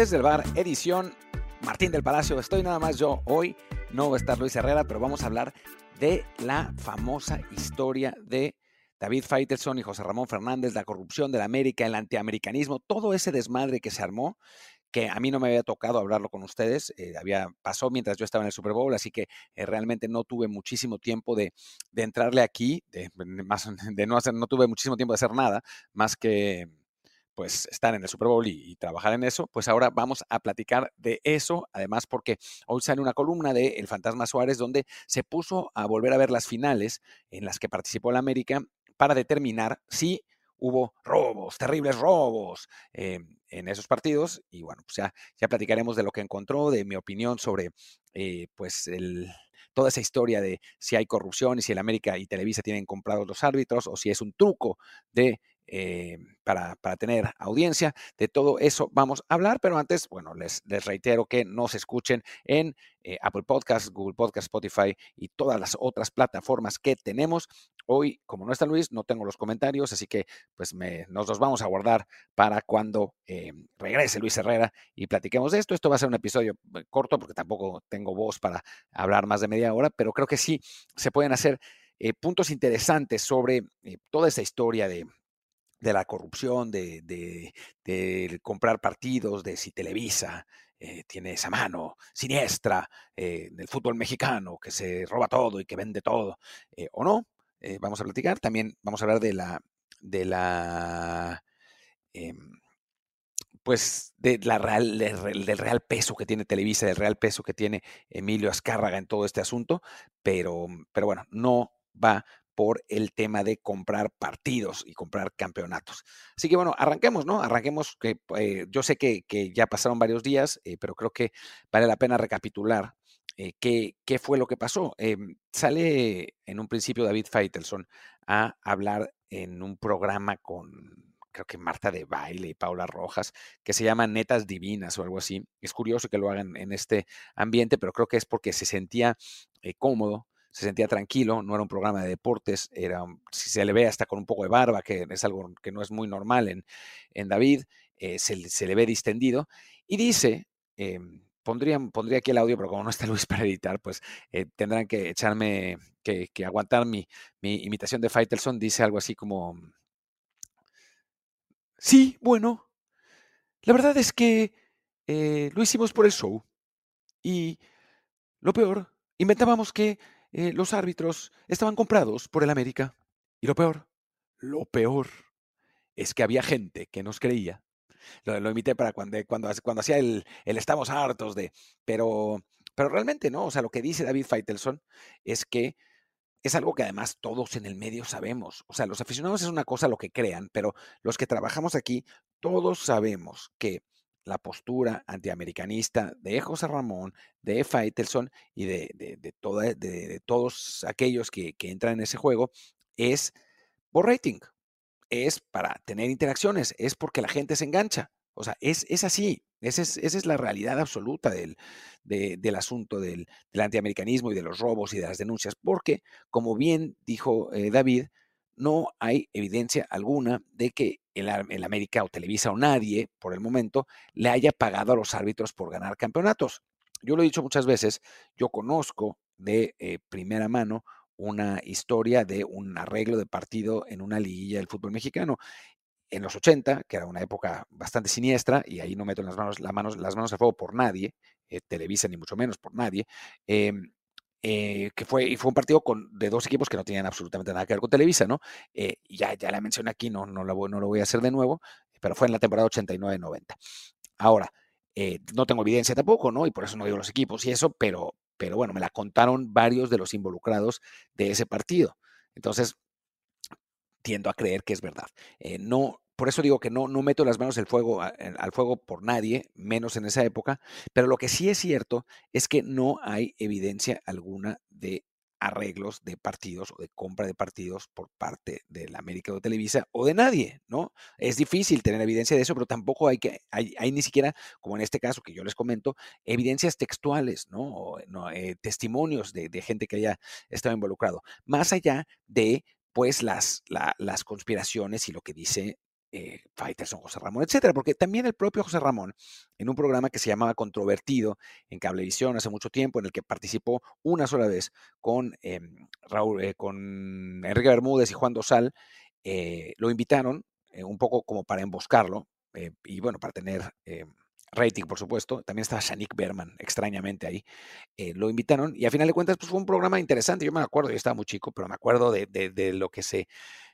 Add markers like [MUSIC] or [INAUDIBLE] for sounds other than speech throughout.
desde el bar, edición Martín del Palacio. Estoy nada más yo hoy, no va a estar Luis Herrera, pero vamos a hablar de la famosa historia de David Faitelson y José Ramón Fernández, la corrupción de la América, el antiamericanismo, todo ese desmadre que se armó, que a mí no me había tocado hablarlo con ustedes, eh, había, pasó mientras yo estaba en el Super Bowl, así que eh, realmente no tuve muchísimo tiempo de, entrarle aquí, de, [LAUGHS] no tuve muchísimo tiempo de hacer nada, más que pues estar en el Super Bowl y, trabajar en eso, pues ahora vamos a platicar de eso, además porque hoy sale una columna de El Fantasma Suárez donde se puso a volver a ver las finales en las que participó la América para determinar si hubo robos, terribles robos eh, en esos partidos. Y bueno, pues ya, ya platicaremos de lo que encontró, de mi opinión sobre eh, pues toda esa historia de si hay corrupción y si el América y Televisa tienen comprados los árbitros o si es un truco de eh, para, para, tener audiencia. De todo eso vamos a hablar, pero antes, bueno, les, reitero que nos escuchen en eh, Apple Podcasts, Google Podcasts, Spotify y todas las otras plataformas que tenemos. Hoy, como no está Luis, no tengo los comentarios, así que pues me, nos los vamos a guardar para cuando eh, regrese Luis Herrera y platiquemos de esto. Esto va a ser un episodio corto porque tampoco tengo voz para hablar más de media hora, pero creo que sí se pueden hacer puntos interesantes sobre toda esa historia de, de la corrupción, de, de, comprar partidos, de si Televisa eh, tiene esa mano siniestra eh, del fútbol mexicano, que se roba todo y que vende todo, eh, o no. vamos a platicar. También vamos a hablar de la, de la em, pues de la real, del real peso que tiene Televisa, del real peso que tiene Emilio Azcárraga en todo este asunto, pero, pero bueno, no va por el tema de comprar partidos y comprar campeonatos. Así que bueno, arranquemos, ¿no? Arranquemos, que eh, yo sé que, ya pasaron varios días, eh, pero creo que vale la pena recapitular eh, qué, qué, fue lo que pasó. sale en un principio David Feitelson a hablar en un programa con, creo que Marta de Baile y Paula Rojas, que se llama Netas Divinas o algo así. Es curioso que lo hagan en este ambiente, pero creo que es porque se sentía cómodo se sentía tranquilo, no era un programa de deportes, era, si se le ve hasta con un poco de barba, que es algo que no es muy normal en, en David, eh, se, le ve distendido, y dice, eh, pondría, aquí el audio, pero como no está Luis [LAUGHS] para editar, pues eh, tendrán que echarme, que, que aguantar mi, mi, imitación de Faitelson, dice algo así como, sí, bueno, la verdad es que lo hicimos por el show, y lo peor, inventábamos que eh, los árbitros estaban comprados por el América. Y lo peor, lo peor, es que había gente que nos creía. Lo, lo imité para cuando, cuando, cuando hacía el, el, estamos hartos de, pero, pero realmente no, o sea, lo que dice David Feitelson es que es algo que además todos en el medio sabemos. O sea, los aficionados es una cosa lo que crean, pero los que trabajamos aquí, todos sabemos que la postura antiamericanista de José Ramón, de Faitelson y de, de, todos aquellos que, entran en ese juego es por rating, es para tener interacciones, es porque la gente se engancha. O sea, es, es así, esa es, esa es, la realidad absoluta del, del asunto del, del, antiamericanismo y de los robos y de las denuncias, porque, como bien dijo eh, David, no hay evidencia alguna de que el, América o Televisa o nadie, por el momento, le haya pagado a los árbitros por ganar campeonatos. Yo lo he dicho muchas veces, yo conozco de eh, primera mano una historia de un arreglo de partido en una liguilla del fútbol mexicano. En los 80, que era una época bastante siniestra, y ahí no meto las manos, las manos, las manos al fuego por nadie, eh, Televisa ni mucho menos por nadie, eh, eh, que fue, y fue un partido con, de dos equipos que no tenían absolutamente nada que ver con Televisa, ¿no? Eh, ya, ya la mencioné aquí, no, no, no lo voy a hacer de nuevo, pero fue en la temporada 89-90. Ahora, eh, no tengo evidencia tampoco, ¿no? Y por eso no digo los equipos y eso, pero, pero bueno, me la contaron varios de los involucrados de ese partido. Entonces, tiendo a creer que es verdad. no, por eso digo que no, no meto las manos al fuego, al fuego por nadie, menos en esa época, pero lo que sí es cierto es que no hay evidencia alguna de arreglos de partidos o de compra de partidos por parte de la América de Televisa o de nadie, ¿no? Es difícil tener evidencia de eso, pero tampoco hay que, hay, ni siquiera, como en este caso que yo les comento, evidencias textuales, ¿no? Eh, testimonios de, de, gente que haya estado involucrado, más allá de, pues, las, las conspiraciones y lo que dice eh, Faitelson, José Ramón, etcétera, porque también el propio José Ramón, en un programa que se llamaba Controvertido en Cablevisión hace mucho tiempo, en el que participó una sola vez con, em, Raúl, eh, con Enrique Bermúdez y Juan Dosal, eh, lo invitaron un poco como para emboscarlo y bueno, para tener rating, por supuesto. También estaba Shanik Berman, extrañamente ahí. lo invitaron y a final de cuentas pues, fue un programa interesante. Yo me acuerdo, yo estaba muy chico, pero me acuerdo de, de lo que se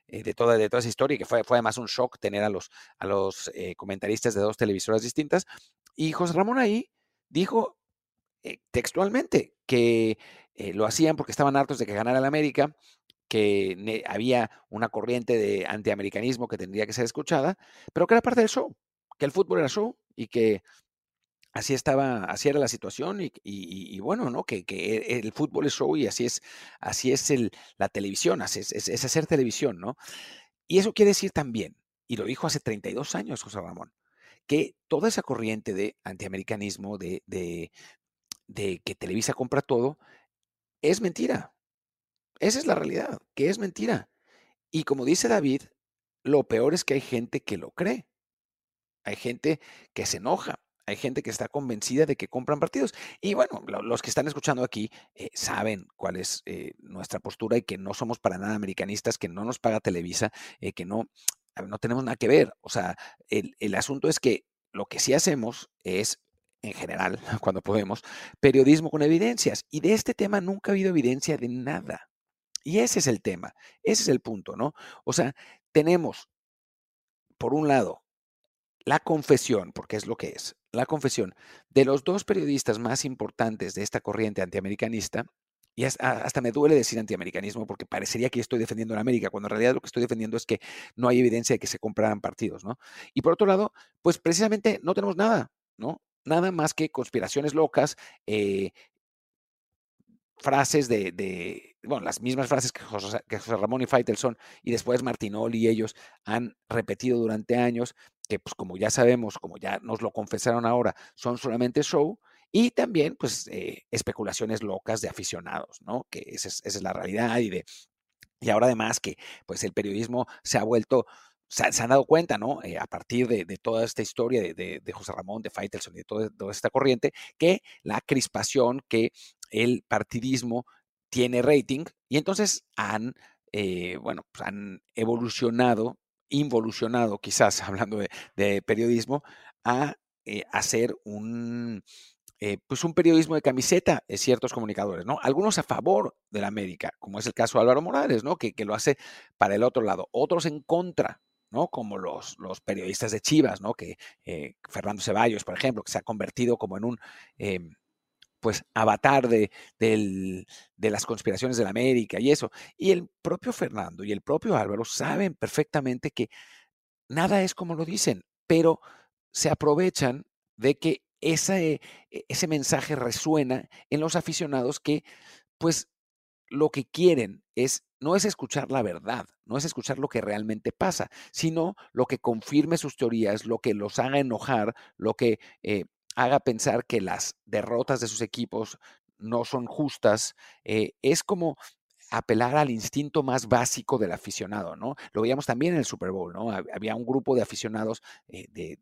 eh, de, toda, de toda esa historia, que fue, fue además un shock tener a los, a los eh, comentaristas de dos televisoras distintas. Y José Ramón ahí dijo eh, textualmente que lo hacían porque estaban hartos de que ganara el América, que había una corriente de antiamericanismo que tendría que ser escuchada, pero que era parte del show, que el fútbol era show y que así estaba, así era la situación y, bueno, ¿no? Que, e, el fútbol es show y así es, así es la televisión, así es, hacer televisión, ¿no? Y eso quiere decir también, y lo dijo hace 32 años José Ramón, que toda esa corriente de antiamericanismo, de, de, de que Televisa compra todo, es mentira. Esa es la realidad, que es mentira. Y como dice David, lo peor es que hay gente que lo cree. Hay gente que se enoja. Hay gente que está convencida de que compran partidos. Y bueno, los que están escuchando aquí eh, saben cuál es eh, nuestra postura y que no somos para nada americanistas, que no nos paga Televisa, eh, que no, no tenemos nada que ver. O sea, el, el asunto es que lo que sí hacemos es en general, [LAUGHS] cuando podemos, periodismo con evidencias. Y de este tema nunca ha habido evidencia de nada. Y ese es el tema, ese es el punto, ¿no? O sea, tenemos, por un lado, la confesión, porque es lo que es, la confesión de los dos periodistas más importantes de esta corriente antiamericanista, y hasta me duele decir antiamericanismo porque parecería que estoy defendiendo a América, cuando en realidad lo que estoy defendiendo es que no hay evidencia de que se compraran partidos, ¿no? Y por otro lado, pues precisamente no tenemos nada, ¿no? Nada más que conspiraciones locas, eh, frases de, bueno, las mismas frases que José, Ramón y Faitelson y después Martinoli y ellos han repetido durante años, que pues como ya sabemos, como ya nos lo confesaron ahora, son solamente show, y también pues eh, especulaciones locas de aficionados, ¿no? Que esa es, la realidad y de... Y ahora además que pues el periodismo se ha vuelto se, han dado cuenta, ¿no? Eh, a partir de, toda esta historia de, José Ramón, de Faitelson y de toda, esta corriente, que la crispación, que el partidismo tiene rating y entonces han, eh, bueno, pues han evolucionado, involucionado quizás, [LAUGHS] hablando de, periodismo, a eh, hacer un, pues un periodismo de camiseta de ciertos comunicadores, ¿no? Algunos a favor de la América, como es el caso de Álvaro Morales, ¿no? Que, que lo hace para el otro lado, otros en contra, ¿no? Como los, los periodistas de Chivas, ¿no? Que eh, Fernando Ceballos, por ejemplo, que se ha convertido como en un em, pues avatar de, de las conspiraciones de la América y eso. Y el propio Fernando y el propio Álvaro saben perfectamente que nada es como lo dicen, pero se aprovechan de que ese, e, ese mensaje resuena en los aficionados que pues lo que quieren es no es escuchar la verdad, no es escuchar lo que realmente pasa, sino lo que confirme sus teorías, lo que los haga enojar, lo que eh, haga pensar que las derrotas de sus equipos no son justas. Eh, es como apelar al instinto más básico del aficionado, ¿no? Lo veíamos también en el Super Bowl, ¿no? Había un grupo de aficionados eh, de,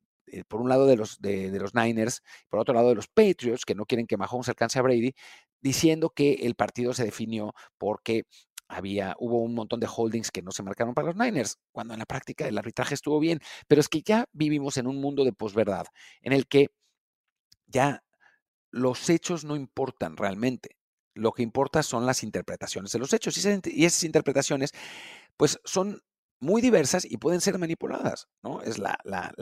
por un lado de los, de, los Niners, por otro lado de los Patriots, que no quieren que Mahomes alcance a Brady, diciendo que el partido se definió porque había, hubo un montón de holdings que no se marcaron para los Niners, cuando en la práctica el arbitraje estuvo bien. Pero es que ya vivimos en un mundo de posverdad, en el que ya los hechos no importan realmente. Lo que importa son las interpretaciones de los hechos. Y esas, interpretaciones, pues, son muy diversas y pueden ser manipuladas, ¿no? Es la, la,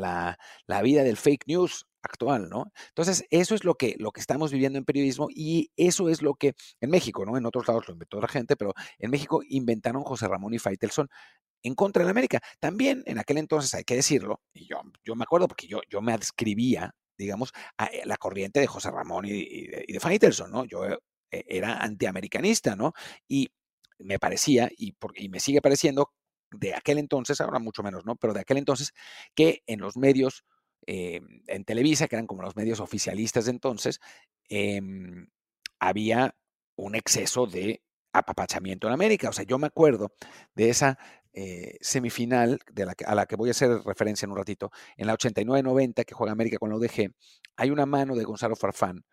la, vida del fake news actual, ¿no? Entonces, eso es lo que, lo que estamos viviendo en periodismo y eso es lo que en México, ¿no? En otros lados lo inventó la gente, pero en México inventaron José Ramón y Faitelson en contra de la América. También en aquel entonces, hay que decirlo, y yo, yo me acuerdo porque yo, yo me adscribía, digamos, eh, la corriente de José Ramón y, de, Faitelson, ¿no? Yo eh, era antiamericanista, ¿no? Y me parecía, y, y me sigue pareciendo, de aquel entonces, ahora mucho menos, ¿no? Pero de aquel entonces, que en los medios eh, en Televisa, que eran como los medios oficialistas de entonces, em, había un exceso de apapachamiento en América. O sea, yo me acuerdo de esa eh, semifinal de la a la que voy a hacer referencia en un ratito, en la 89-90 que juega América con la UDG, hay una mano de Gonzalo Farfán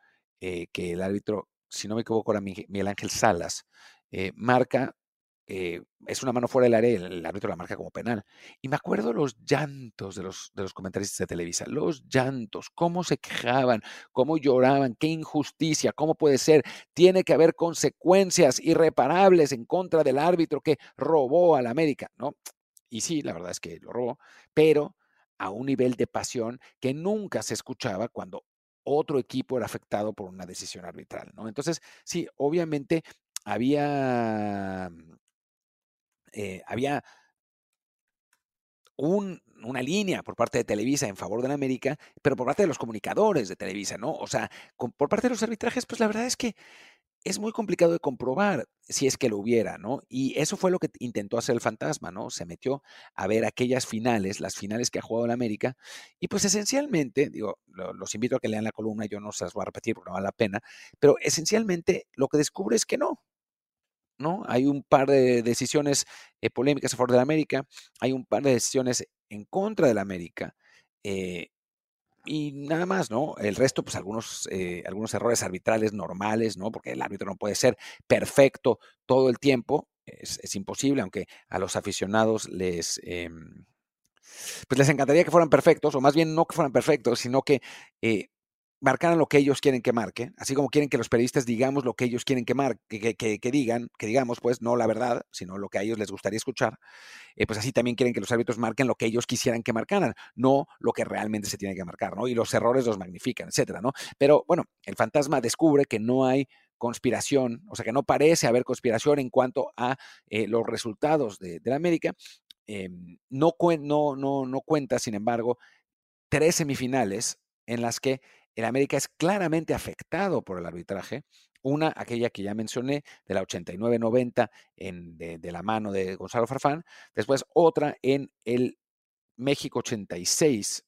eh, que el árbitro, si no me equivoco, era Miguel Ángel Salas, eh, marca eh, es una mano fuera del área y el, árbitro la marca como penal. Y me acuerdo los llantos de los, de los comentaristas de Televisa, los llantos, cómo se quejaban, cómo lloraban, qué injusticia, cómo puede ser. Tiene que haber consecuencias irreparables en contra del árbitro que robó al América, ¿no? Y sí, la verdad es que lo robó, pero a un nivel de pasión que nunca se escuchaba cuando otro equipo era afectado por una decisión arbitral, ¿no? Entonces, sí, obviamente había eh, había una línea por parte de Televisa en favor de la América, pero por parte de los comunicadores de Televisa, ¿no? O sea, por parte de los arbitrajes, pues la verdad es que es muy complicado de comprobar si es que lo hubiera, ¿no? Y eso fue lo que intentó hacer el fantasma, ¿no? Se metió a ver aquellas finales, las finales que ha jugado la América, y pues esencialmente, digo, los invito a que lean la columna, yo no se las voy a repetir porque no vale la pena, pero esencialmente lo que descubre es que no, ¿no? Hay un par de decisiones eh, polémicas a favor de la América, hay un par de decisiones en contra de la América. Eh, y nada más, ¿no? El resto, pues algunos, eh, algunos errores arbitrales normales, ¿no? Porque el árbitro no puede ser perfecto todo el tiempo, es, imposible, aunque a los aficionados les, em, pues les encantaría que fueran perfectos, o más bien no que fueran perfectos, sino que marcaran lo que ellos quieren que marque, así como quieren que los periodistas digamos lo que ellos quieren que, marque, que, digan, que digamos, pues no la verdad, sino lo que a ellos les gustaría escuchar, eh, pues así también quieren que los árbitros marquen lo que ellos quisieran que marcaran, no lo que realmente se tiene que marcar, ¿no? Y los errores los magnifican, etcétera, ¿no? Pero bueno, el fantasma descubre que no hay conspiración, o sea que no parece haber conspiración en cuanto a eh, los resultados de, la América. Em, no, no, no cuenta, sin embargo, tres semifinales en las que el América es claramente afectado por el arbitraje. Una, aquella que ya mencioné, de la 89-90 de, la mano de Gonzalo Farfán. Después otra en el México 86,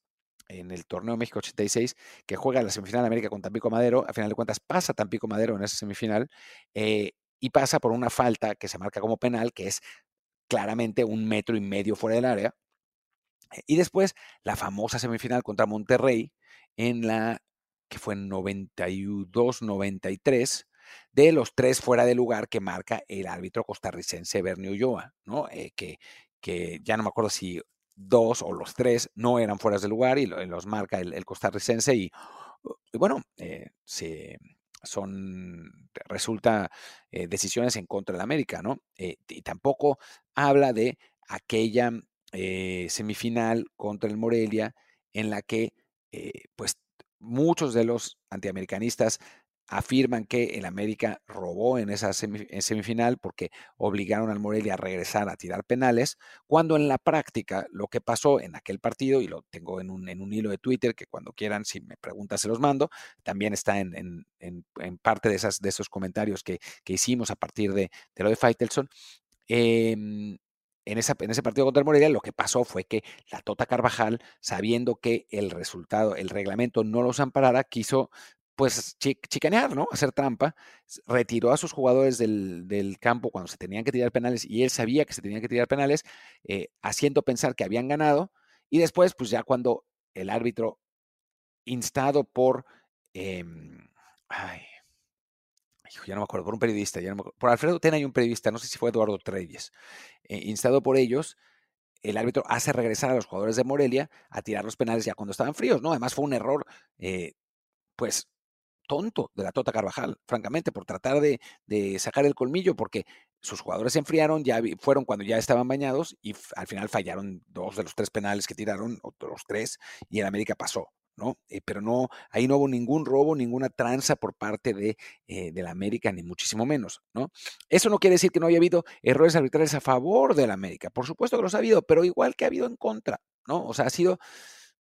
en el torneo México 86, que juega la semifinal de América con Tampico Madero. A final de cuentas pasa Tampico Madero en esa semifinal eh, y pasa por una falta que se marca como penal, que es claramente un metro y medio fuera del área. Y después la famosa semifinal contra Monterrey en la que fue en 92-93, de los tres fuera de lugar que marca el árbitro costarricense Bernie Ulloa, ¿no? Eh, que, que ya no me acuerdo si dos o los tres no eran fuera de lugar y los marca el, costarricense y, bueno, eh, se, son, resulta eh, decisiones en contra de América, ¿no? y tampoco habla de aquella semifinal contra el Morelia en la que, pues, muchos de los antiamericanistas afirman que el América robó en esa semifinal porque obligaron al Morelia a regresar a tirar penales, cuando en la práctica lo que pasó en aquel partido, y lo tengo en un, en un hilo de Twitter que cuando quieran, si me preguntan, se los mando, también está en, parte de, esas, de esos comentarios que, hicimos a partir de, de lo de Faitelson. Em, en, ese partido contra el Morelia, lo que pasó fue que la Tota Carvajal, sabiendo que el resultado, el reglamento no los amparara, quiso pues chicanear, ¿no? Hacer trampa, retiró a sus jugadores del, campo cuando se tenían que tirar penales y él sabía que se tenían que tirar penales, eh, haciendo pensar que habían ganado y después, pues ya cuando el árbitro, instado por, em, ay, ya no me acuerdo, por un periodista, por Alfredo Tena y un periodista, no sé si fue Eduardo Treyes, eh, instado por ellos, el árbitro hace regresar a los jugadores de Morelia a tirar los penales ya cuando estaban fríos, ¿no? Además fue un error, eh, pues, tonto de la Tota Carvajal, francamente, por tratar de, sacar el colmillo, porque sus jugadores se enfriaron, ya fueron cuando ya estaban bañados y al final fallaron dos de los tres penales que tiraron, o los tres, y el América pasó. Eh, pero no, ahí no hubo ningún robo, ninguna tranza por parte de, eh, la América, ni muchísimo menos, ¿no? Eso no quiere decir que no haya habido errores arbitrales a favor de la América. Por supuesto que los ha habido, pero igual que ha habido en contra, ¿no? O sea, ha sido,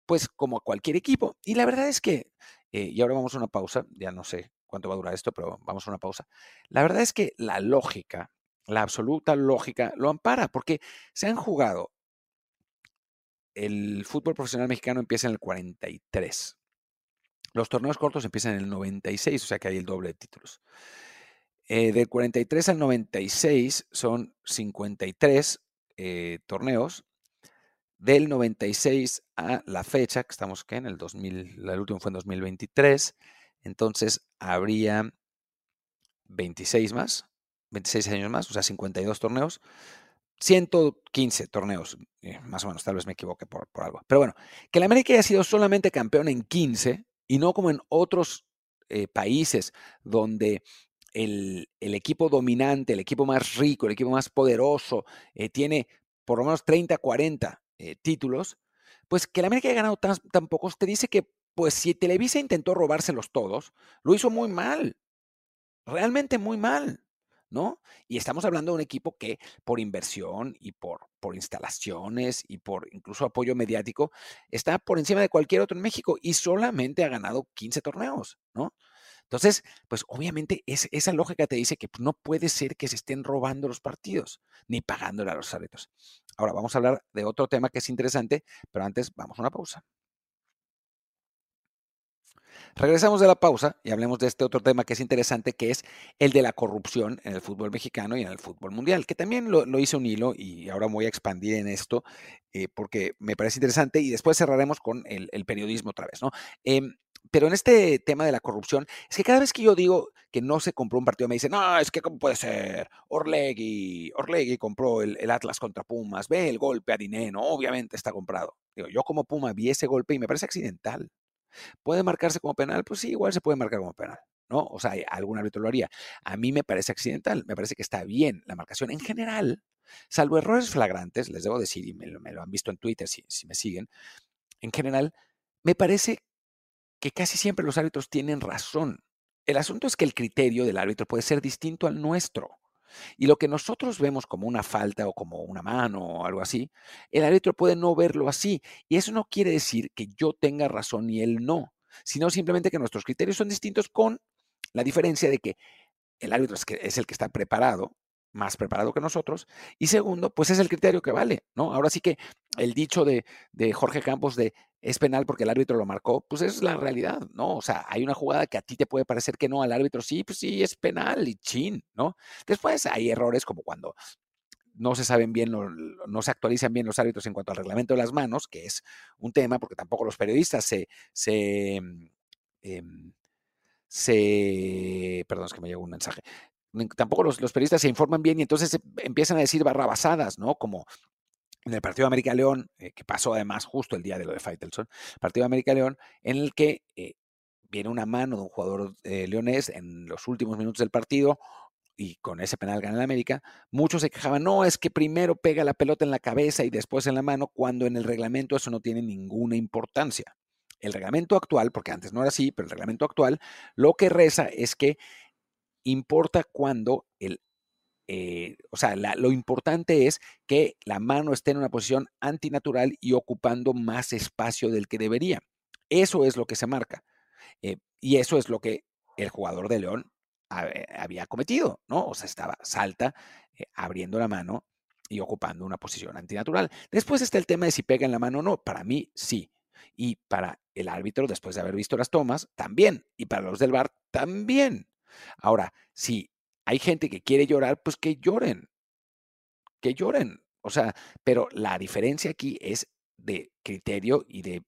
pues, como cualquier equipo. Y la verdad es que, eh, y ahora vamos a una pausa, ya no sé cuánto va a durar esto, pero vamos a una pausa. La verdad es que la lógica, la absoluta lógica, lo ampara, porque se han jugado el fútbol profesional mexicano empieza en el 43. Los torneos cortos empiezan en el 96, o sea que hay el doble de títulos. Eh, del 43 al 96 son 53 eh, torneos. Del 96 a la fecha, que estamos ¿qué? en el 2000, el último fue en 2023, entonces habría 26 más, 26 años más, o sea, 52 torneos, 115 torneos, eh, más o menos, tal vez me equivoque por, algo. Pero bueno, que la América haya sido solamente campeón en 15 y no como en otros eh, países donde el, equipo dominante, el equipo más rico, el equipo más poderoso, eh, tiene por lo menos 30, 40 títulos, pues que la América haya ganado tan, tan, pocos te dice que, pues si Televisa intentó robárselos todos, lo hizo muy mal, realmente muy mal. ¿No? Y estamos hablando de un equipo que por inversión y por, por instalaciones y por incluso apoyo mediático está por encima de cualquier otro en México y solamente ha ganado 15 torneos, ¿no? Entonces, pues obviamente es, esa lógica te dice que pues, no puede ser que se estén robando los partidos ni pagándole a los árbitros. Ahora vamos a hablar de otro tema que es interesante, pero antes vamos a una pausa. Regresamos de la pausa y hablemos de este otro tema que es interesante, que es el de la corrupción en el fútbol mexicano y en el fútbol mundial, que también lo, hice un hilo y ahora voy a expandir en esto eh, porque me parece interesante y después cerraremos con el, periodismo otra vez, ¿no? Em, pero en este tema de la corrupción, es que cada vez que yo digo que no se compró un partido, me dicen, no, es que cómo puede ser, Orlegui, Orlegui compró el, el Atlas contra Pumas, ve el golpe a Dineno, obviamente está comprado. Digo, yo como Puma vi ese golpe y me parece accidental. ¿Puede marcarse como penal? Pues sí, igual se puede marcar como penal. ¿no? O sea, algún árbitro lo haría. A mí me parece accidental, me parece que está bien la marcación en general, salvo errores flagrantes, les debo decir, y me lo, han visto en Twitter si, si me siguen, en general, me parece que casi siempre los árbitros tienen razón. El asunto es que el criterio del árbitro puede ser distinto al nuestro. Y lo que nosotros vemos como una falta o como una mano o algo así, el árbitro puede no verlo así. Y eso no quiere decir que yo tenga razón y él no, sino simplemente que nuestros criterios son distintos con la diferencia de que el árbitro es, el que está preparado más preparado que nosotros. Y segundo, pues es el criterio que vale, ¿no? Ahora sí que el dicho de, Jorge Campos de es penal porque el árbitro lo marcó, pues es la realidad, ¿no? O sea, hay una jugada que a ti te puede parecer que no, al árbitro sí, pues sí, es penal y chin, ¿no? Después hay errores como cuando no se saben bien, no, se actualizan bien los árbitros en cuanto al reglamento de las manos, que es un tema, porque tampoco los periodistas se, se, em, se perdón, es que me llegó un mensaje, tampoco los, periodistas se informan bien y entonces empiezan a decir barrabasadas, ¿no? Como en el partido de América León, eh, que pasó además justo el día de lo de Faitelson, partido de América León, en el que eh, viene una mano de un jugador eh, leonés en los últimos minutos del partido y con ese penal gana el América, muchos se quejaban, no, es que primero pega la pelota en la cabeza y después en la mano, cuando en el reglamento eso no tiene ninguna importancia. El reglamento actual, porque antes no era así, pero el reglamento actual lo que reza es que importa cuando el, eh, o sea, lo importante es que la mano esté en una posición antinatural y ocupando más espacio del que debería. Eso es lo que se marca. Eh, y eso es lo que el jugador de León había cometido, ¿no? O sea, estaba salta, eh, abriendo la mano y ocupando una posición antinatural. Después está el tema de si pega en la mano o no. Para mí, sí. Y para el árbitro, después de haber visto las tomas, también. Y para los del VAR, también. Ahora, si hay gente que quiere llorar, pues que lloren, que lloren. O sea, pero la diferencia aquí es de criterio y de,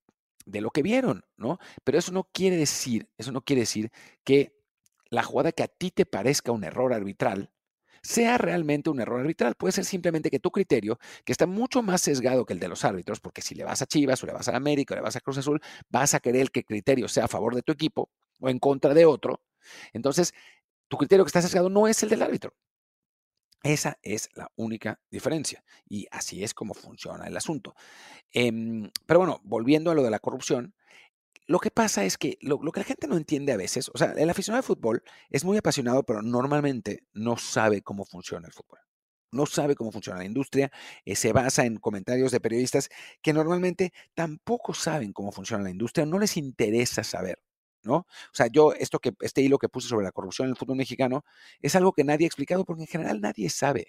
de lo que vieron, ¿no? Pero eso no quiere decir, eso no quiere decir que la jugada que a ti te parezca un error arbitral sea realmente un error arbitral. Puede ser simplemente que tu criterio, que está mucho más sesgado que el de los árbitros, porque si le vas a Chivas o le vas a América o le vas a Cruz Azul, vas a querer que el criterio sea a favor de tu equipo o en contra de otro, entonces, tu criterio que está sesgado no es el del árbitro. Esa es la única diferencia. Y así es como funciona el asunto. Em, pero bueno, volviendo a lo de la corrupción, lo que pasa es que lo, que la gente no entiende a veces, o sea, el aficionado de fútbol es muy apasionado, pero normalmente no sabe cómo funciona el fútbol. No sabe cómo funciona la industria, eh, se basa en comentarios de periodistas que normalmente tampoco saben cómo funciona la industria, no les interesa saber. ¿No? O sea, yo, esto que, este hilo que puse sobre la corrupción en el fútbol mexicano es algo que nadie ha explicado porque en general nadie sabe.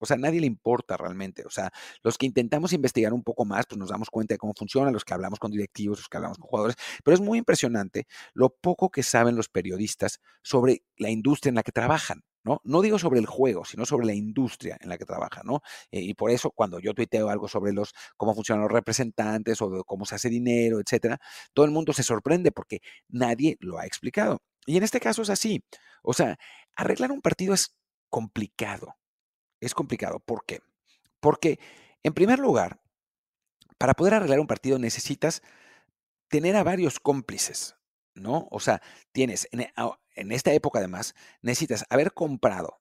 O sea, nadie le importa realmente. O sea, los que intentamos investigar un poco más, pues nos damos cuenta de cómo funciona, los que hablamos con directivos, los que hablamos con jugadores. Pero es muy impresionante lo poco que saben los periodistas sobre la industria en la que trabajan. ¿No? No digo sobre el juego, sino sobre la industria en la que trabaja, ¿no? Eh, y por eso cuando yo tuiteo algo sobre los cómo funcionan los representantes o cómo se hace dinero, etcétera, todo el mundo se sorprende porque nadie lo ha explicado. Y en este caso es así. O sea, arreglar un partido es complicado. Es complicado. ¿Por qué? Porque, en primer lugar, para poder arreglar un partido necesitas tener a varios cómplices, ¿no? O sea, tienes, en, e, en esta época además, necesitas haber comprado,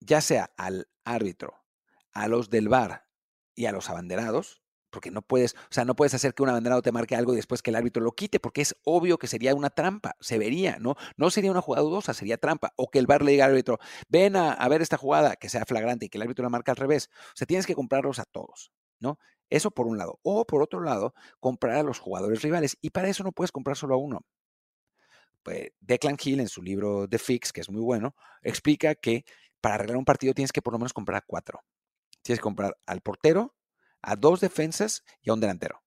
ya sea al árbitro, a los del bar y a los abanderados, porque no puedes, o sea, no puedes hacer que un abanderado te marque algo y después que el árbitro lo quite, porque es obvio que sería una trampa, se vería, ¿no? No sería una jugada dudosa, sería trampa. O que el bar le diga al árbitro, ven a, a ver esta jugada, que sea flagrante y que el árbitro la marque al revés. O sea, tienes que comprarlos a todos, ¿no? Eso por un lado. O por otro lado, comprar a los jugadores rivales. Y para eso no puedes comprar solo a uno. Pues Declan Hill, en su libro The Fix, que es muy bueno, explica que para arreglar un partido tienes que por lo menos comprar a cuatro. Tienes que comprar al portero, a dos defensas y a un delantero.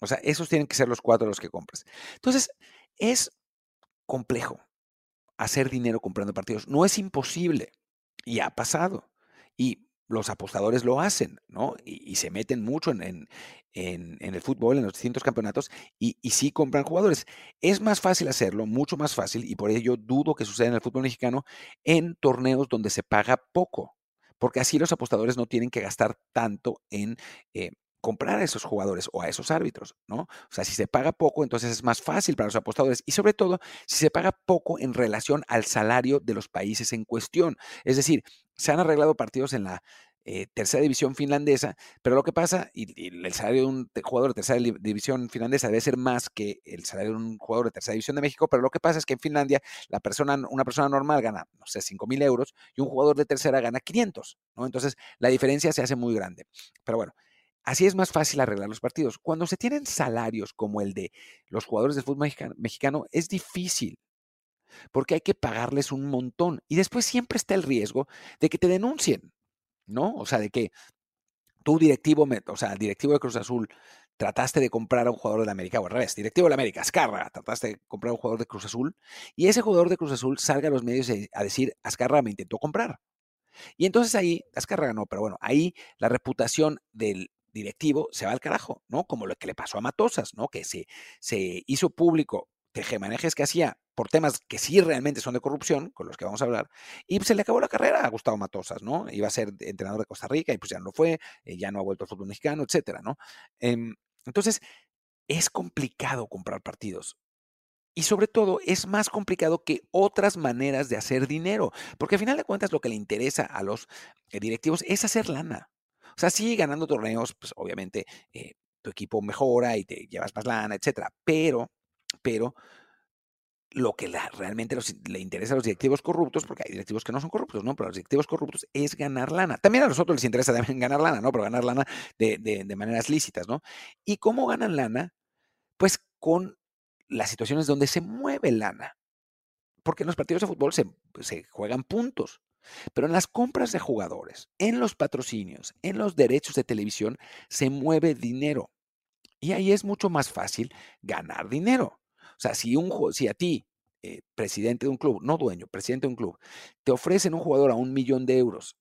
O sea, esos tienen que ser los cuatro los que compras. Entonces, es complejo hacer dinero comprando partidos. No es imposible. Y ha pasado. Y los apostadores lo hacen, ¿no? Y, se meten mucho en, el fútbol, en los distintos campeonatos, y, y, sí compran jugadores. Es más fácil hacerlo, mucho más fácil, y por ello dudo que suceda en el fútbol mexicano, en torneos donde se paga poco, porque así los apostadores no tienen que gastar tanto en... Eh, comprar a esos jugadores o a esos árbitros, ¿no? O sea, si se paga poco, entonces es más fácil para los apostadores y sobre todo si se paga poco en relación al salario de los países en cuestión. Es decir, se han arreglado partidos en la eh, tercera división finlandesa, pero lo que pasa, y, el salario de un jugador de tercera división finlandesa debe ser más que el salario de un jugador de tercera división de México, pero lo que pasa es que en Finlandia la persona, una persona normal gana, no sé, 5 mil euros y un jugador de tercera gana 500, ¿no? Entonces la diferencia se hace muy grande. Pero bueno, Así es más fácil arreglar los partidos. Cuando se tienen salarios como el de los jugadores del fútbol mexicano, es difícil, porque hay que pagarles un montón. Y después siempre está el riesgo de que te denuncien. ¿no? O sea, de que tú directivo, o sea, directivo de Cruz Azul, trataste de comprar a un jugador de la América, o al revés, directivo de la América, Azcarra, trataste de comprar a un jugador de Cruz Azul, y ese jugador de Cruz Azul salga a los medios a decir, Azcarra me intentó comprar. Y entonces ahí, Azcarra ganó, pero bueno, ahí la reputación del directivo se va al carajo, ¿no? Como lo que le pasó a Matosas, ¿no? Que se, se hizo público tejemanejes que hacía por temas que sí realmente son de corrupción, con los que vamos a hablar, y se le acabó la carrera a Gustavo Matosas, ¿no? Iba a ser entrenador de Costa Rica y pues ya no fue, eh, ya no ha vuelto al fútbol mexicano, etcétera, ¿no? Em, entonces, es complicado comprar partidos. Y sobre todo, es más complicado que otras maneras de hacer dinero, porque al final de cuentas lo que le interesa a los eh, directivos es hacer lana. O sea, sí, ganando torneos, pues obviamente eh, tu equipo mejora y te llevas más lana, etcétera, pero, pero lo que realmente le interesa a los directivos corruptos, porque hay directivos que no son corruptos, ¿no? Pero los directivos corruptos es ganar lana. También a nosotros les interesa también [LAUGHS] ganar lana, ¿no? Pero ganar lana de, de, maneras lícitas, ¿no? ¿Y cómo ganan lana? Pues con las situaciones donde se mueve lana. Porque en los partidos de fútbol se, se juegan puntos. Pero en las compras de jugadores, en los patrocinios, en los derechos de televisión, se mueve dinero. Y ahí es mucho más fácil ganar dinero. O sea, si, un, a ti, eh, presidente de un club, no dueño, presidente de un club, te ofrecen un jugador a un millón de euros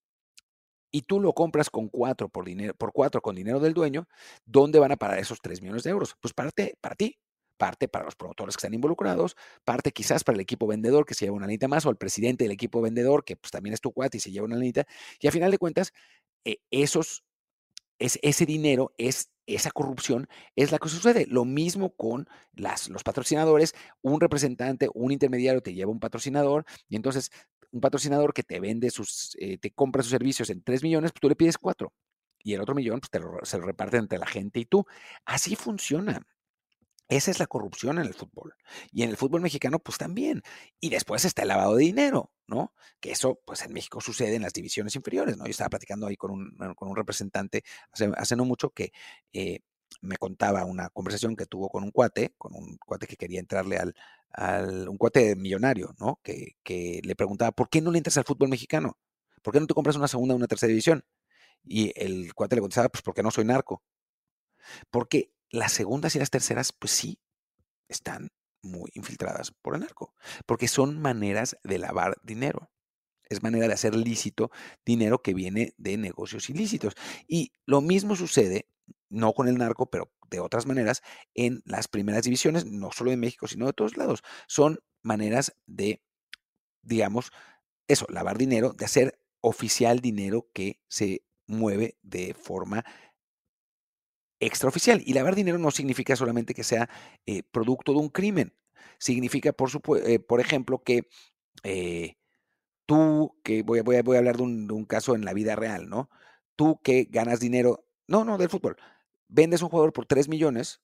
y tú lo compras con cuatro por, dinero, por cuatro con dinero del dueño, ¿dónde van a parar esos tres millones de euros? Pues parte para ti, parte para los promotores que están involucrados, parte quizás para el equipo vendedor que se lleva una lanita más o el presidente del equipo vendedor que pues también es tu cuate y se lleva una lanita. Y a final de cuentas, eh, esos, es, ese dinero es esa corrupción es la que sucede. Lo mismo con las, los patrocinadores. Un representante, un intermediario te lleva un patrocinador y entonces un patrocinador que te vende sus, eh, te compra sus servicios en 3 millones, pues tú le pides 4. Y el otro millón pues te se lo reparten entre la gente y tú. Así funciona. Esa es la corrupción en el fútbol. Y en el fútbol mexicano, pues también. Y después está el lavado de dinero, ¿no? Que eso, pues en México sucede en las divisiones inferiores, ¿no? Yo estaba platicando ahí con un, con un representante hace, no mucho que eh, me contaba una conversación que tuvo con un cuate, con un cuate que quería entrarle al, al un cuate millonario, ¿no? Que, que le preguntaba, ¿por qué no le entras al fútbol mexicano? ¿Por qué no te compras una segunda o una tercera división? Y el cuate le contestaba, pues porque no soy narco. Porque las segundas y las terceras, pues sí, están muy infiltradas por el narco, porque son maneras de lavar dinero. Es manera de hacer lícito dinero que viene de negocios ilícitos. Y lo mismo sucede, no con el narco, pero de otras maneras, en las primeras divisiones, no solo de México, sino de todos lados. Son maneras de, digamos, eso, lavar dinero, de hacer oficial dinero que se mueve de forma extraoficial. Y lavar dinero no significa solamente que sea eh, producto de un crimen. Significa, por, eh, ejemplo, que eh, tú, que voy, a hablar de un, de un, caso en la vida real, ¿no? Tú que ganas dinero, no, no, del fútbol, vendes un jugador por 3 millones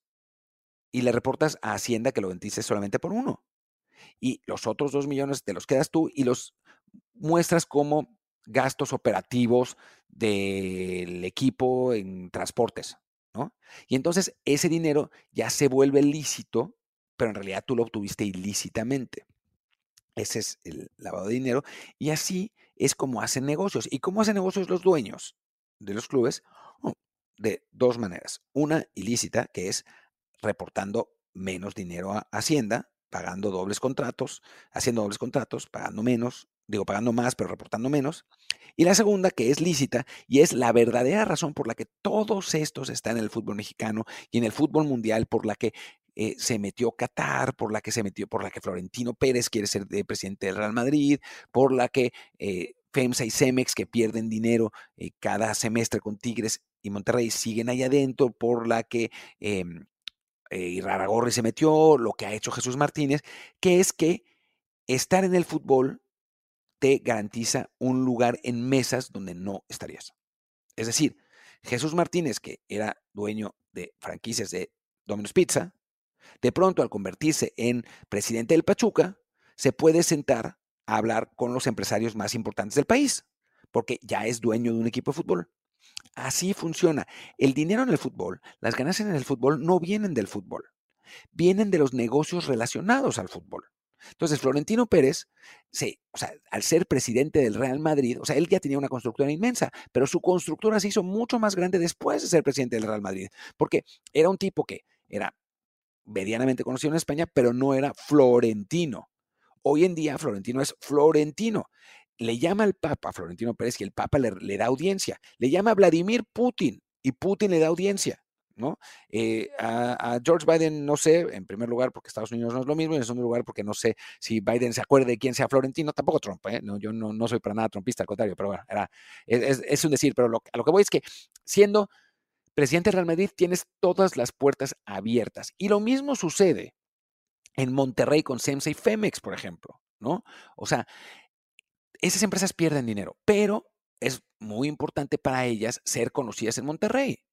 y le reportas a Hacienda que lo vendiste solamente por uno. Y los otros 2 millones te los quedas tú y los muestras como gastos operativos del equipo en transportes, Y entonces ese dinero ya se vuelve lícito, pero en realidad tú lo obtuviste ilícitamente. Ese es el lavado de dinero. Y así es como hacen negocios. ¿Y cómo hacen negocios los dueños de los clubes? Oh, de dos maneras. Una ilícita, que es reportando menos dinero a Hacienda, pagando dobles contratos, haciendo dobles contratos, pagando menos, digo, pagando más, pero reportando menos. Y la segunda, que es lícita, y es la verdadera razón por la que todos estos están en el fútbol mexicano y en el fútbol mundial, por la que eh, se metió Qatar, por la que se metió, por la que Florentino Pérez quiere ser presidente del Real Madrid, por la que eh, FEMSA y Cemex, que pierden dinero eh, cada semestre con Tigres y Monterrey, siguen ahí adentro, por la que eh, Iraragorri se metió, lo que ha hecho Jesús Martínez, que es que estar en el fútbol te garantiza un lugar en mesas donde no estarías. Es decir, Jesús Martínez, que era dueño de franquicias de Domino's Pizza, de pronto, al convertirse en presidente del Pachuca, se puede sentar a hablar con los empresarios más importantes del país, porque ya es dueño de un equipo de fútbol. Así funciona. El dinero en el fútbol, las ganancias en el fútbol no vienen del fútbol, vienen de los negocios relacionados al fútbol. Entonces, Florentino Pérez, o sea, al ser presidente del Real Madrid, o sea, él ya tenía una constructora inmensa, pero su constructora se hizo mucho más grande después de ser presidente del Real Madrid, porque era un tipo que era medianamente conocido en España, pero no era florentino. Hoy en día Florentino es florentino. Le llama al Papa Florentino Pérez y el Papa le, da audiencia. Le llama a Vladimir Putin y Putin le da audiencia. ¿No? Eh, a, George Biden no sé, en primer lugar porque Estados Unidos no es lo mismo, y en segundo lugar porque no sé si Biden se acuerde de quién sea Florentino, tampoco Trump, ¿eh? no, yo no, soy para nada trumpista, al contrario, pero bueno, era, es, un decir, pero a lo que voy es que siendo presidente del Real Madrid, tienes todas las puertas abiertas. Y lo mismo sucede en Monterrey con SEMSA y Femex, por ejemplo, ¿no? O sea, esas empresas pierden dinero, pero es muy importante para ellas ser conocidas en Monterrey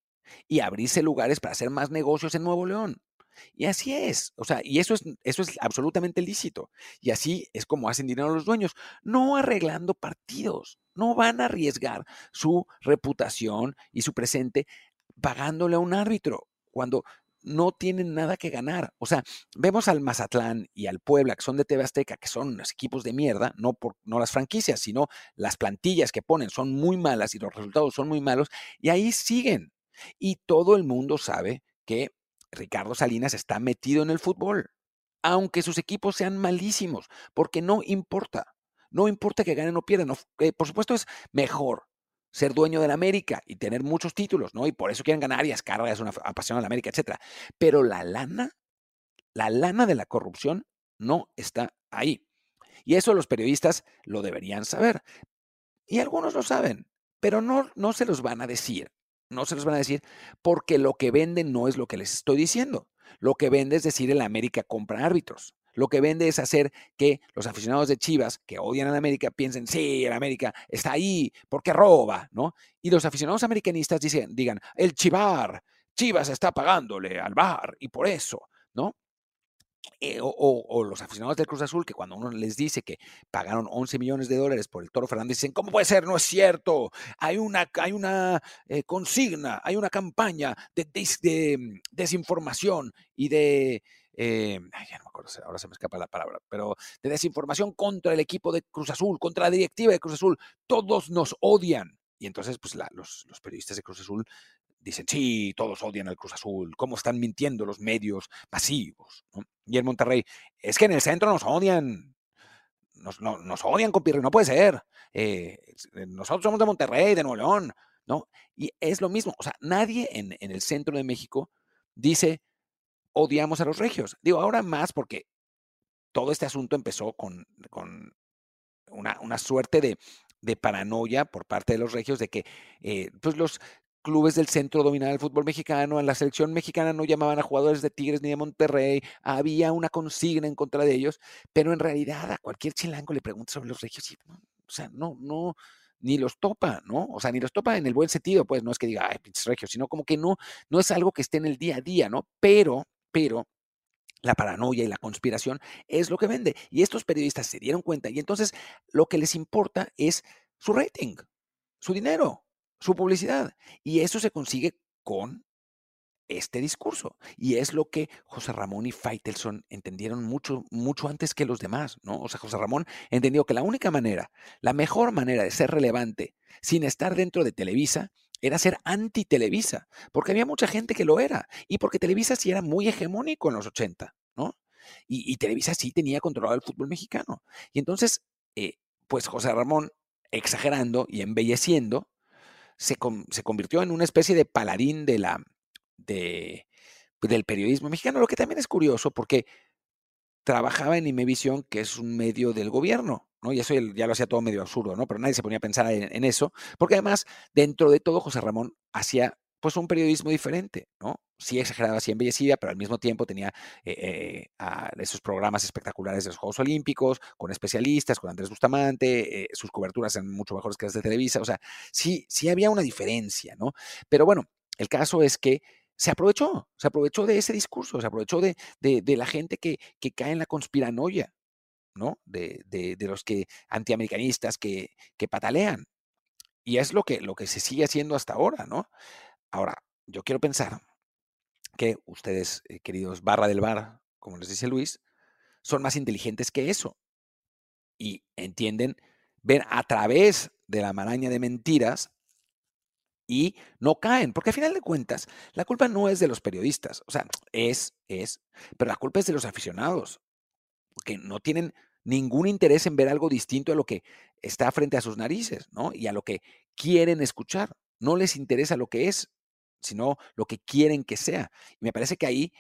y abrirse lugares para hacer más negocios en Nuevo León. Y así es, o sea, y eso es, eso es absolutamente lícito. Y así es como hacen dinero los dueños, no arreglando partidos, no van a arriesgar su reputación y su presente pagándole a un árbitro cuando no tienen nada que ganar. O sea, vemos al Mazatlán y al Puebla, que son de TV Azteca, que son los equipos de mierda, no, por, no las franquicias, sino las plantillas que ponen son muy malas y los resultados son muy malos, y ahí siguen. Y todo el mundo sabe que Ricardo Salinas está metido en el fútbol, aunque sus equipos sean malísimos, porque no importa. No importa que ganen o pierdan. Eh, por supuesto es mejor ser dueño de la América y tener muchos títulos, ¿no? Y por eso quieren ganar y es es una apasión a la América, etcétera. Pero la lana, la lana de la corrupción no está ahí. Y eso los periodistas lo deberían saber. Y algunos lo saben, pero no, no se los van a decir. No se los van a decir porque lo que venden no es lo que les estoy diciendo. Lo que vende es decir, el América compra árbitros. Lo que vende es hacer que los aficionados de Chivas, que odian a la América, piensen, sí, el América está ahí porque roba, ¿no? Y los aficionados americanistas dicen, digan, el Chivar, Chivas está pagándole al bar y por eso, ¿no? Eh, o, los aficionados del Cruz Azul, que cuando uno les dice que pagaron 11 millones de dólares por el Toro Fernández, dicen, ¿cómo puede ser? No es cierto. Hay una, hay una eh, consigna, hay una campaña de, mm, desinformación y de eh, ya no me acuerdo, ahora se me escapa la palabra, pero de desinformación contra el equipo de Cruz Azul, contra la directiva de Cruz Azul. Todos nos odian. Y entonces, pues los, periodistas de Cruz Azul dicen, sí, todos odian al Cruz Azul, cómo están mintiendo los medios masivos. Y en Monterrey, es que en el centro nos odian. nos, nos odian no puede ser. Eh, nosotros somos de Monterrey, de Nuevo León, ¿no? Y es lo mismo, o sea, nadie en, el centro de México dice, odiamos a los regios. Digo, ahora más porque todo este asunto empezó con, una, suerte de, de, paranoia por parte de los regios de que eh, pues los clubes del centro dominaban el fútbol mexicano, en la selección mexicana no llamaban a jugadores de Tigres ni de Monterrey, había una consigna en contra de ellos, pero en realidad a cualquier chilango le pregunta sobre los regios y, o sea, no, no, ni los topa, ¿no? O sea, ni los topa en el buen sentido, pues no es que diga, ay, pinches regios, sino como que no, no es algo que esté en el día a día, ¿no? Pero, pero, la paranoia y la conspiración es lo que vende. Y estos periodistas se dieron cuenta y entonces lo que les importa es su rating, su dinero, su publicidad. Y eso se consigue con este discurso. Y es lo que José Ramón y Faitelson entendieron mucho, mucho antes que los demás, ¿no? O sea, José Ramón entendió que la única manera, la mejor manera de ser relevante sin estar dentro de Televisa era ser anti-Televisa, porque había mucha gente que lo era, y porque Televisa sí era muy hegemónico en los 80, ¿no? Y, Televisa sí tenía controlado el fútbol mexicano. Y entonces, eh, pues José Ramón, exagerando y embelleciendo, se, convirtió en una especie de paladín de la, de, del periodismo mexicano, lo que también es curioso porque trabajaba en Imevisión, que es un medio del gobierno, ¿no? Y eso ya lo hacía todo medio absurdo, ¿no? Pero nadie se ponía a pensar en, eso, porque además, dentro de todo, José Ramón hacía pues un periodismo diferente, ¿no? Sí exageraba, sí embellecida, pero al mismo tiempo tenía eh, eh, esos programas espectaculares de los Juegos Olímpicos, con especialistas, con Andrés Bustamante, eh, sus coberturas eran mucho mejores que las de Televisa, o sea, sí, sí había una diferencia, ¿no? Pero bueno, el caso es que se aprovechó, se aprovechó de ese discurso, se aprovechó de, la gente que, cae en la conspiranoia, ¿no? De, los que antiamericanistas que, que patalean. Y es lo que, lo que se sigue haciendo hasta ahora, ¿no? Ahora, yo quiero pensar que ustedes, eh, queridos barra del bar, como les dice Luis, son más inteligentes que eso. Y entienden, ven a través de la maraña de mentiras y no caen, porque al final de cuentas, la culpa no es de los periodistas, o sea, es, es, pero la culpa es de los aficionados, que no tienen ningún interés en ver algo distinto a lo que está frente a sus narices, ¿no? Y a lo que quieren escuchar. No les interesa lo que es, sino lo que quieren que sea. Y me parece que ahí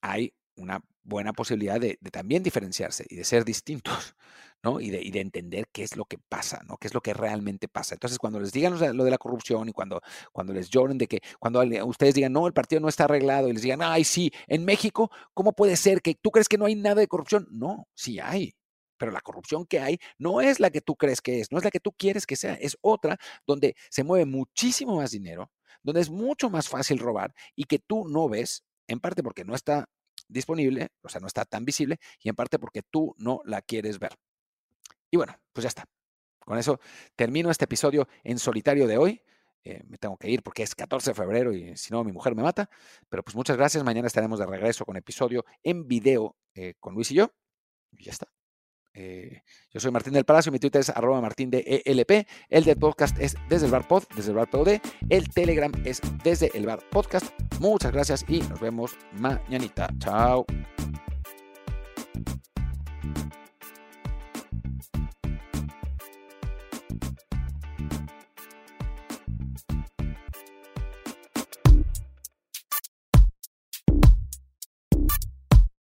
hay una buena posibilidad de, también diferenciarse y de ser distintos, [LAUGHS] ¿no? Y de, y de, entender qué es lo que pasa, ¿no? Qué es lo que realmente pasa. Entonces, cuando les digan lo de la corrupción y cuando, cuando les lloren de que, cuando ustedes digan, no, el partido no está arreglado y les digan, ay, sí, en México, ¿cómo puede ser que tú crees que no hay nada de corrupción? No, sí hay. Pero la corrupción que hay no es la que tú crees que es, no es la que tú quieres que sea, es otra donde se mueve muchísimo más dinero, donde es mucho más fácil robar y que tú no ves, en parte porque no está disponible, o sea, no está tan visible, y en parte porque tú no la quieres ver. Y bueno, pues ya está. Con eso termino este episodio en solitario de hoy. Eh, me tengo que ir porque es 14 de febrero y si no mi mujer me mata. Pero pues muchas gracias. Mañana estaremos de regreso con episodio en video eh, con Luis y yo. Y ya está. Eh, yo soy Martín del Palacio, mi Twitter es arroba martín de ELP, el del podcast es desde el bar pod, desde el bar POD, el Telegram es desde el bar podcast. Muchas gracias y nos vemos mañanita. Chao.